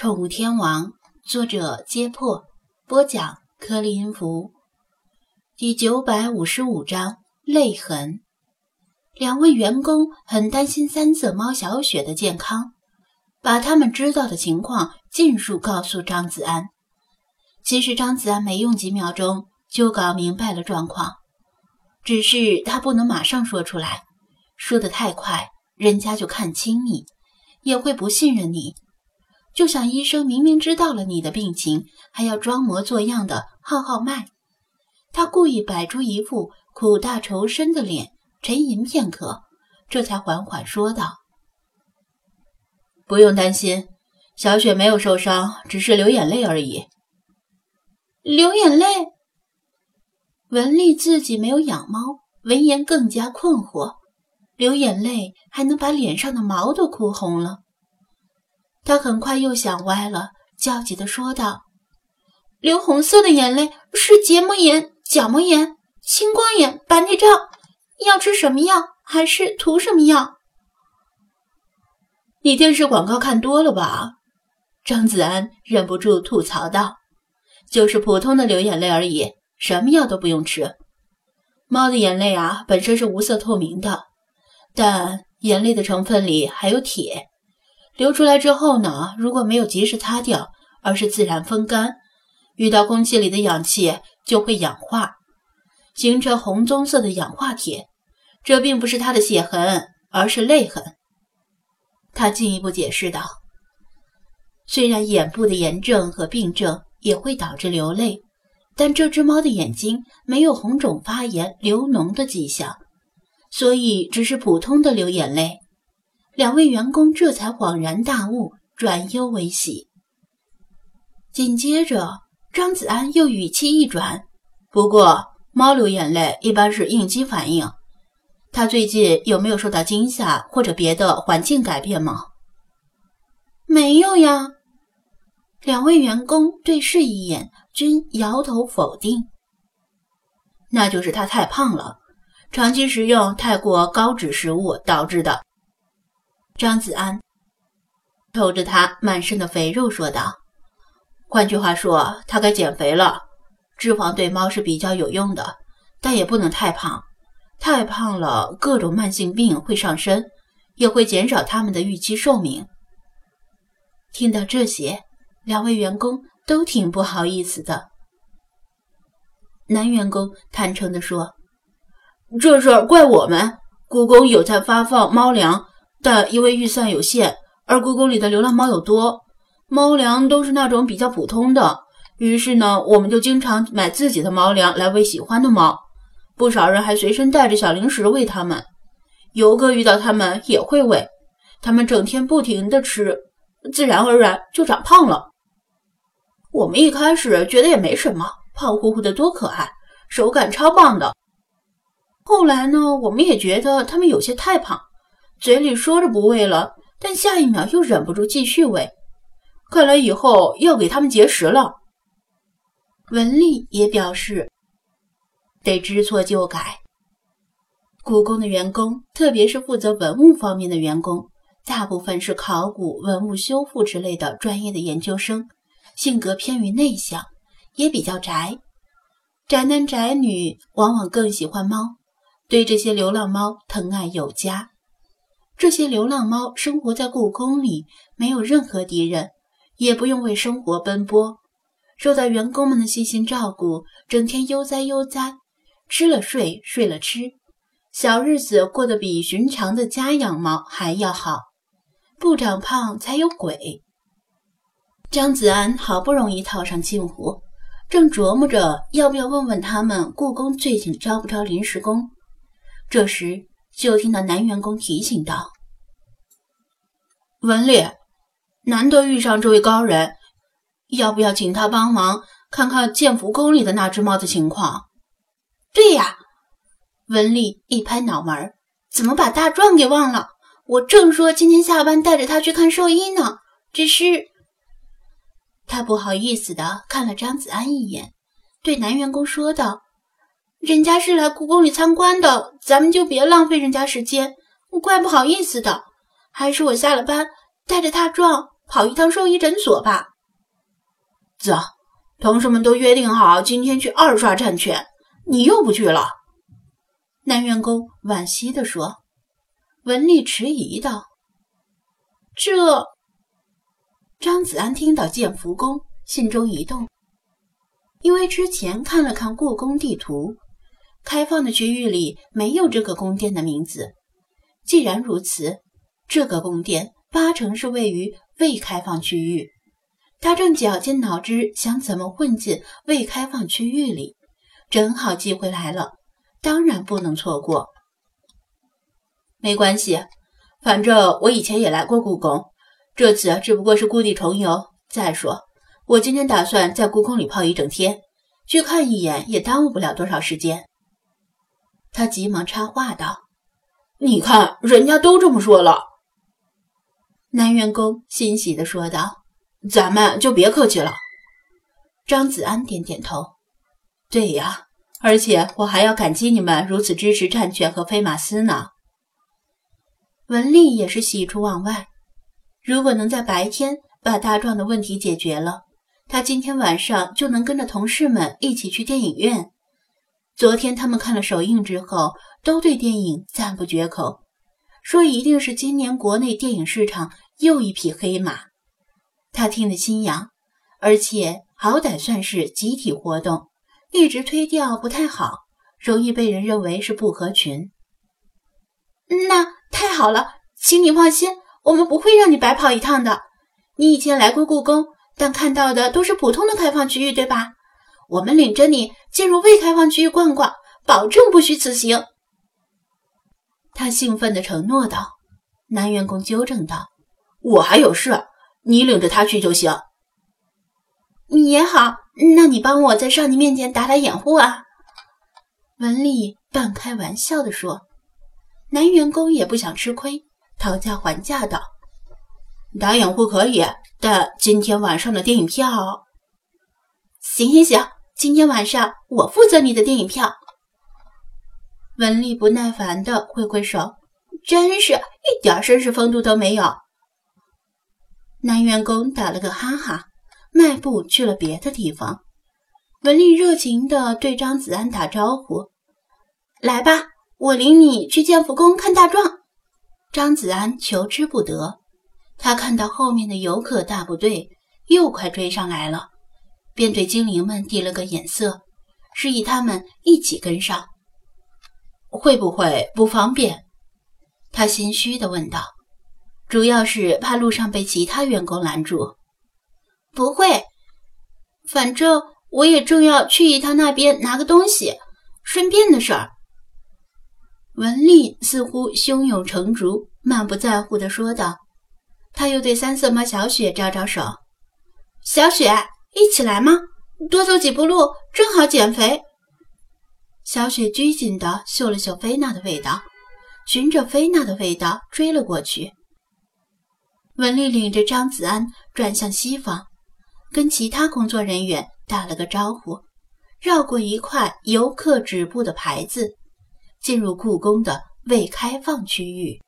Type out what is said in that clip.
宠物天王，作者：揭破，播讲：颗粒音符，第九百五十五章泪痕。两位员工很担心三色猫小雪的健康，把他们知道的情况尽数告诉张子安。其实张子安没用几秒钟就搞明白了状况，只是他不能马上说出来，说的太快，人家就看清你，也会不信任你。就像医生明明知道了你的病情，还要装模作样的号号脉。他故意摆出一副苦大仇深的脸，沉吟片刻，这才缓缓说道：“不用担心，小雪没有受伤，只是流眼泪而已。”流眼泪？文丽自己没有养猫，闻言更加困惑：流眼泪还能把脸上的毛都哭红了？他很快又想歪了，焦急地说道：“流红色的眼泪是结膜炎、角膜炎、青光眼、白内障，要吃什么药？还是涂什么药？”你电视广告看多了吧？张子安忍不住吐槽道：“就是普通的流眼泪而已，什么药都不用吃。猫的眼泪啊，本身是无色透明的，但眼泪的成分里还有铁。”流出来之后呢，如果没有及时擦掉，而是自然风干，遇到空气里的氧气就会氧化，形成红棕色的氧化铁。这并不是他的血痕，而是泪痕。他进一步解释道：“虽然眼部的炎症和病症也会导致流泪，但这只猫的眼睛没有红肿发炎、流脓的迹象，所以只是普通的流眼泪。”两位员工这才恍然大悟，转忧为喜。紧接着，张子安又语气一转：“不过，猫流眼泪一般是应激反应。它最近有没有受到惊吓或者别的环境改变吗？”“没有呀。”两位员工对视一眼，均摇头否定。“那就是它太胖了，长期食用太过高脂食物导致的。”张子安瞅着他满身的肥肉说道：“换句话说，他该减肥了。脂肪对猫是比较有用的，但也不能太胖。太胖了，各种慢性病会上身，也会减少它们的预期寿命。”听到这些，两位员工都挺不好意思的。男员工坦诚地说：“这事儿怪我们，故宫有在发放猫粮。”但因为预算有限，而故宫里的流浪猫又多，猫粮都是那种比较普通的，于是呢，我们就经常买自己的猫粮来喂喜欢的猫。不少人还随身带着小零食喂它们，游客遇到它们也会喂，它们整天不停地吃，自然而然就长胖了。我们一开始觉得也没什么，胖乎乎的多可爱，手感超棒的。后来呢，我们也觉得它们有些太胖。嘴里说着不喂了，但下一秒又忍不住继续喂。看来以后要给他们节食了。文丽也表示得知错就改。故宫的员工，特别是负责文物方面的员工，大部分是考古、文物修复之类的专业的研究生，性格偏于内向，也比较宅。宅男宅女往往更喜欢猫，对这些流浪猫疼爱有加。这些流浪猫生活在故宫里，没有任何敌人，也不用为生活奔波，受到员工们的细心照顾，整天悠哉悠哉，吃了睡，睡了吃，小日子过得比寻常的家养猫还要好，不长胖才有鬼。张子安好不容易套上近乎，正琢磨着要不要问问他们故宫最近招不招临时工，这时。就听到男员工提醒道：“文丽，难得遇上这位高人，要不要请他帮忙看看建福宫里的那只猫的情况？”“对呀！”文丽一拍脑门，“怎么把大壮给忘了？我正说今天下班带着他去看兽医呢。只是……”他不好意思的看了张子安一眼，对男员工说道。人家是来故宫里参观的，咱们就别浪费人家时间。怪不好意思的，还是我下了班带着大壮跑一趟兽医诊所吧。走，同事们都约定好今天去二刷战犬，你又不去了。男员工惋惜地说。文丽迟疑道：“这……”张子安听到建福宫，心中一动，因为之前看了看故宫地图，开放的区域里没有这个宫殿的名字。既然如此，这个宫殿八成是位于未开放区域。他正绞尽脑汁想怎么混进未开放区域里，正好机会来了，当然不能错过。没关系，反正我以前也来过故宫，这次只不过是故地重游。再说，我今天打算在故宫里泡一整天，去看一眼也耽误不了多少时间。他急忙插话道：“你看，人家都这么说了。”男员工欣喜地说道：“咱们就别客气了。”张子安点点头：“对呀，而且我还要感激你们如此支持战犬和飞马斯呢。”文丽也是喜出望外，如果能在白天把大壮的问题解决了，他今天晚上就能跟着同事们一起去电影院。昨天他们看了首映之后，都对电影赞不绝口，说一定是今年国内电影市场又一匹黑马。他听得心痒，而且好歹算是集体活动，一直推掉不太好，容易被人认为是不合群。那。太好了，请你放心，我们不会让你白跑一趟的。你以前来过故宫，但看到的都是普通的开放区域，对吧？我们领着你进入未开放区域逛逛，保证不虚此行。他兴奋地承诺道。男员工纠正道：“我还有事，你领着他去就行。”也好，那你帮我在少年面前打打掩护啊。”文丽半开玩笑地说。男员工也不想吃亏，讨价还价道：“打掩护可以，但今天晚上的电影票……行行行，今天晚上我负责你的电影票。”文丽不耐烦的挥挥手，真是一点绅士风度都没有。男员工打了个哈哈，迈步去了别的地方。文丽热情的对张子安打招呼：“来吧。”我领你去建福宫看大壮。张子安求之不得，他看到后面的游客大部队又快追上来了，便对精灵们递了个眼色，示意他们一起跟上。会不会不方便？他心虚地问道。主要是怕路上被其他员工拦住。不会，反正我也正要去一趟那边拿个东西，顺便的事儿。文丽似乎胸有成竹，满不在乎地说道。他又对三色猫小雪招招手：“小雪，一起来吗？多走几步路，正好减肥。”小雪拘谨地嗅了嗅菲娜的味道，循着菲娜的味道追了过去。文丽领着张子安转向西方，跟其他工作人员打了个招呼，绕过一块游客止步的牌子。进入故宫的未开放区域。